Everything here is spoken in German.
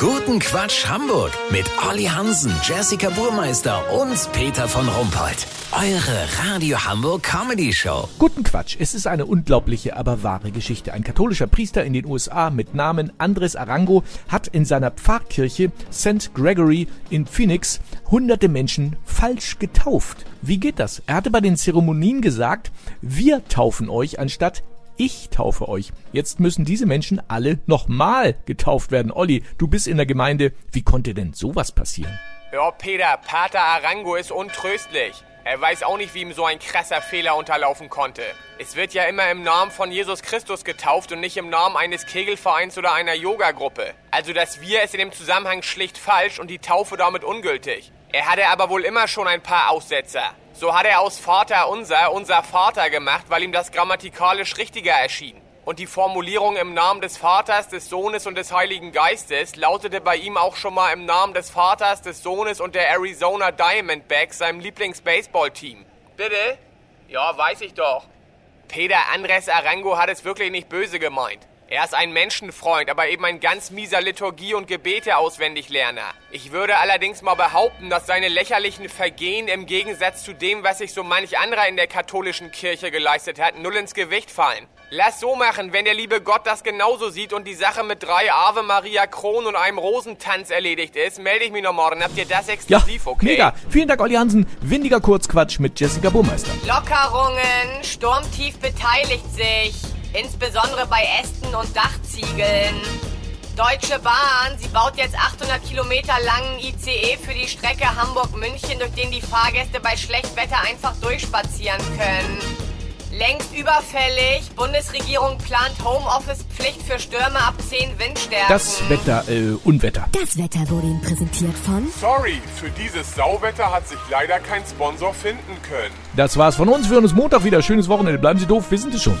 Guten Quatsch Hamburg mit Olli Hansen, Jessica Burmeister und Peter von Rumpold. Eure Radio Hamburg Comedy Show. Guten Quatsch. Es ist eine unglaubliche, aber wahre Geschichte. Ein katholischer Priester in den USA mit Namen Andres Arango hat in seiner Pfarrkirche St. Gregory in Phoenix hunderte Menschen falsch getauft. Wie geht das? Er hatte bei den Zeremonien gesagt, wir taufen euch anstatt ich taufe euch. Jetzt müssen diese Menschen alle nochmal getauft werden. Olli, du bist in der Gemeinde. Wie konnte denn sowas passieren? Ja, Peter, Pater Arango ist untröstlich. Er weiß auch nicht, wie ihm so ein krasser Fehler unterlaufen konnte. Es wird ja immer im Namen von Jesus Christus getauft und nicht im Namen eines Kegelvereins oder einer Yogagruppe. Also das Wir ist in dem Zusammenhang schlicht falsch und die Taufe damit ungültig. Er hatte aber wohl immer schon ein paar Aussetzer. So hat er aus Vater unser unser Vater gemacht, weil ihm das grammatikalisch richtiger erschien. Und die Formulierung im Namen des Vaters, des Sohnes und des Heiligen Geistes lautete bei ihm auch schon mal im Namen des Vaters, des Sohnes und der Arizona Diamondbacks, seinem Lieblings-Baseball-Team. Bitte? Ja, weiß ich doch. Peter Andres Arango hat es wirklich nicht böse gemeint. Er ist ein Menschenfreund, aber eben ein ganz mieser Liturgie- und Gebete-Auswendiglerner. Ich würde allerdings mal behaupten, dass seine lächerlichen Vergehen im Gegensatz zu dem, was sich so manch anderer in der katholischen Kirche geleistet hat, null ins Gewicht fallen. Lass so machen, wenn der liebe Gott das genauso sieht und die Sache mit drei Ave Maria Kron und einem Rosentanz erledigt ist, melde ich mich noch morgen. Habt ihr das exklusiv, ja, okay? Mega. Vielen Dank, Olli Hansen. Windiger Kurzquatsch mit Jessica Burmeister. Lockerungen. Sturmtief beteiligt sich. Insbesondere bei Ästen und Dachziegeln. Deutsche Bahn, sie baut jetzt 800 Kilometer langen ICE für die Strecke Hamburg-München, durch den die Fahrgäste bei Schlechtwetter einfach durchspazieren können. Längst überfällig. Bundesregierung plant Homeoffice-Pflicht für Stürme ab 10 Windstärken. Das Wetter, äh, Unwetter. Das Wetter wurde Ihnen präsentiert von Sorry, für dieses Sauwetter hat sich leider kein Sponsor finden können. Das war's von uns. Wir hören uns Montag wieder. Schönes Wochenende. Bleiben Sie doof. Wir sind es schon.